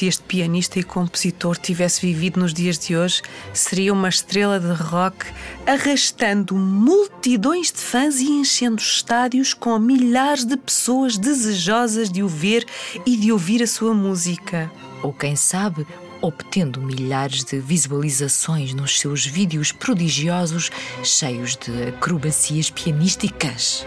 Se este pianista e compositor tivesse vivido nos dias de hoje, seria uma estrela de rock arrastando multidões de fãs e enchendo estádios com milhares de pessoas desejosas de o ver e de ouvir a sua música. Ou quem sabe, obtendo milhares de visualizações nos seus vídeos prodigiosos cheios de acrobacias pianísticas.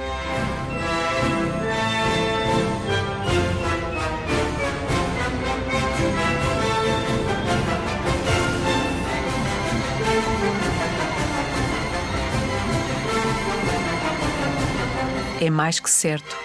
É mais que certo.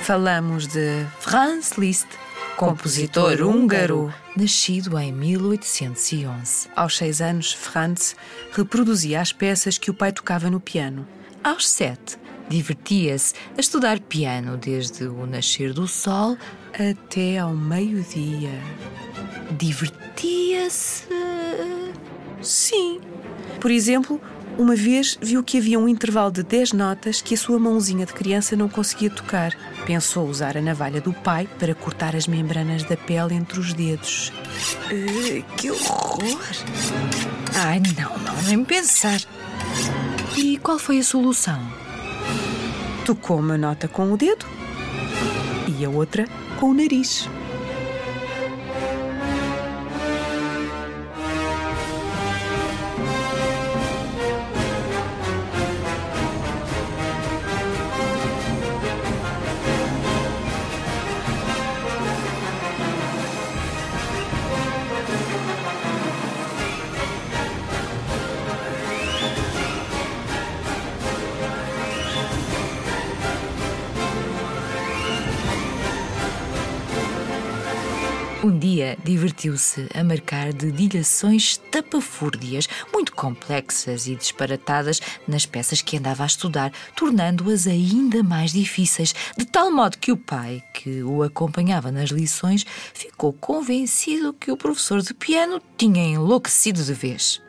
Falamos de Franz Liszt, compositor húngaro. Nascido em 1811. Aos seis anos, Franz reproduzia as peças que o pai tocava no piano. Aos sete, divertia-se a estudar piano desde o nascer do sol. Até ao meio-dia. Divertia-se. Sim. Por exemplo, uma vez viu que havia um intervalo de 10 notas que a sua mãozinha de criança não conseguia tocar. Pensou usar a navalha do pai para cortar as membranas da pele entre os dedos. Uh, que horror! Ai, não, não, nem pensar. E qual foi a solução? Tocou uma nota com o dedo e a outra com o nariz. Um dia divertiu-se a marcar dedilhações tapafúrdias, muito complexas e disparatadas nas peças que andava a estudar, tornando-as ainda mais difíceis, de tal modo que o pai, que o acompanhava nas lições, ficou convencido que o professor de piano tinha enlouquecido de vez.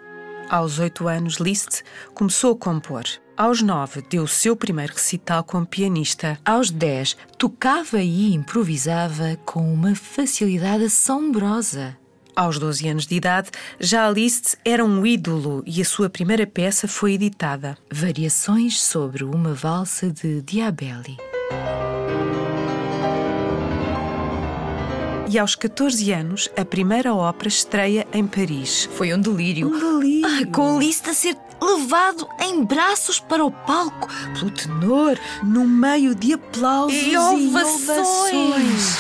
Aos oito anos, Liszt começou a compor. Aos nove, deu o seu primeiro recital como pianista. Aos dez, tocava e improvisava com uma facilidade assombrosa. Aos 12 anos de idade, já Liszt era um ídolo e a sua primeira peça foi editada. Variações sobre uma valsa de Diabelli. E aos 14 anos, a primeira ópera estreia em Paris. Foi um delírio. Um delírio. Ah, com Liszt a ser levado em braços para o palco pelo tenor, no meio de aplausos e e ovações.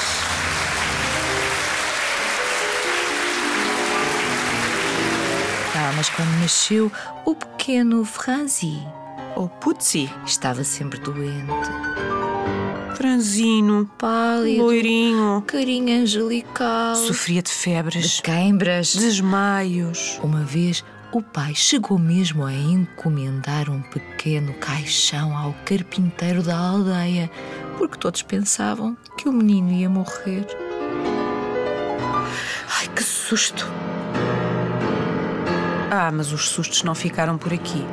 Ah, mas quando nasceu o pequeno Franzi, Oh, Putzi, estava sempre doente, franzino, pálido, loirinho, carinha angelical, sofria de de febres, queimbras. desmaios. Uma vez, o pai chegou mesmo a encomendar um pequeno caixão ao carpinteiro da aldeia, porque todos pensavam que o menino ia morrer. Ai, que susto! Ah, mas os sustos não ficaram por aqui.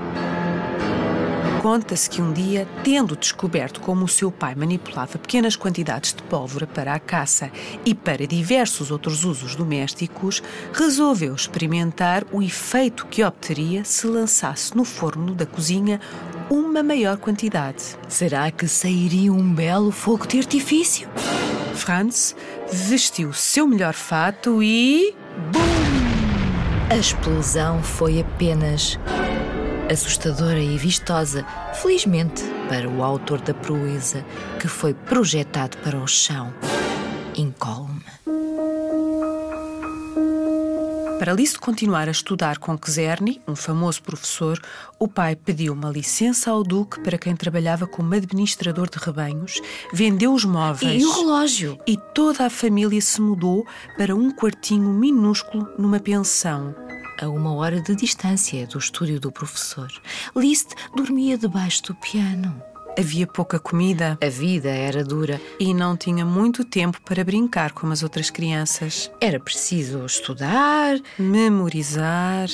Conta-se que um dia, tendo descoberto como o seu pai manipulava pequenas quantidades de pólvora para a caça e para diversos outros usos domésticos, resolveu experimentar o efeito que obteria se lançasse no forno da cozinha uma maior quantidade. Será que sairia um belo fogo de artifício? Franz vestiu o seu melhor fato e. A explosão foi apenas assustadora e vistosa, felizmente para o autor da proeza, que foi projetado para o chão, incólume. Para Liszt continuar a estudar com Czerny, um famoso professor, o pai pediu uma licença ao duque para quem trabalhava como administrador de rebanhos, vendeu os móveis E o relógio? e toda a família se mudou para um quartinho minúsculo numa pensão. A uma hora de distância do estúdio do professor, Liszt dormia debaixo do piano. Havia pouca comida A vida era dura. e não tinha muito tempo para brincar como as outras crianças. Era preciso estudar. Memorizar.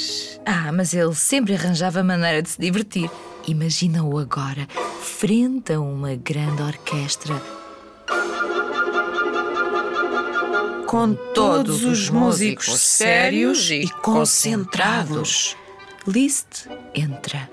Ah, mas ele sempre arranjava maneira de se divertir. Imagina-o agora, frente a uma grande orquestra. Com todos os músicos sérios e concentrados. Liszt entra.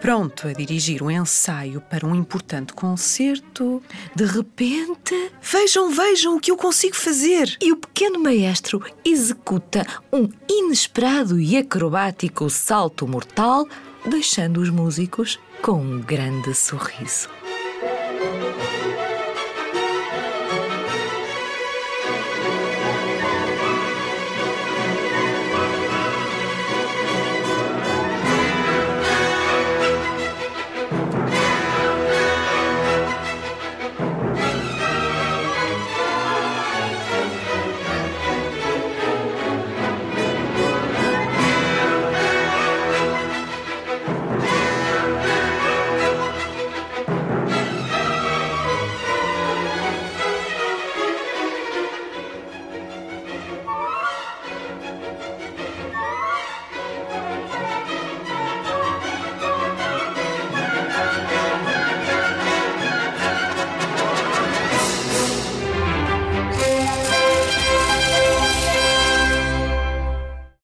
Pronto a dirigir um ensaio para um importante concerto. De repente, Vejam, vejam o que eu consigo fazer! e o pequeno maestro executa um inesperado e acrobático salto mortal, deixando os músicos com um grande sorriso.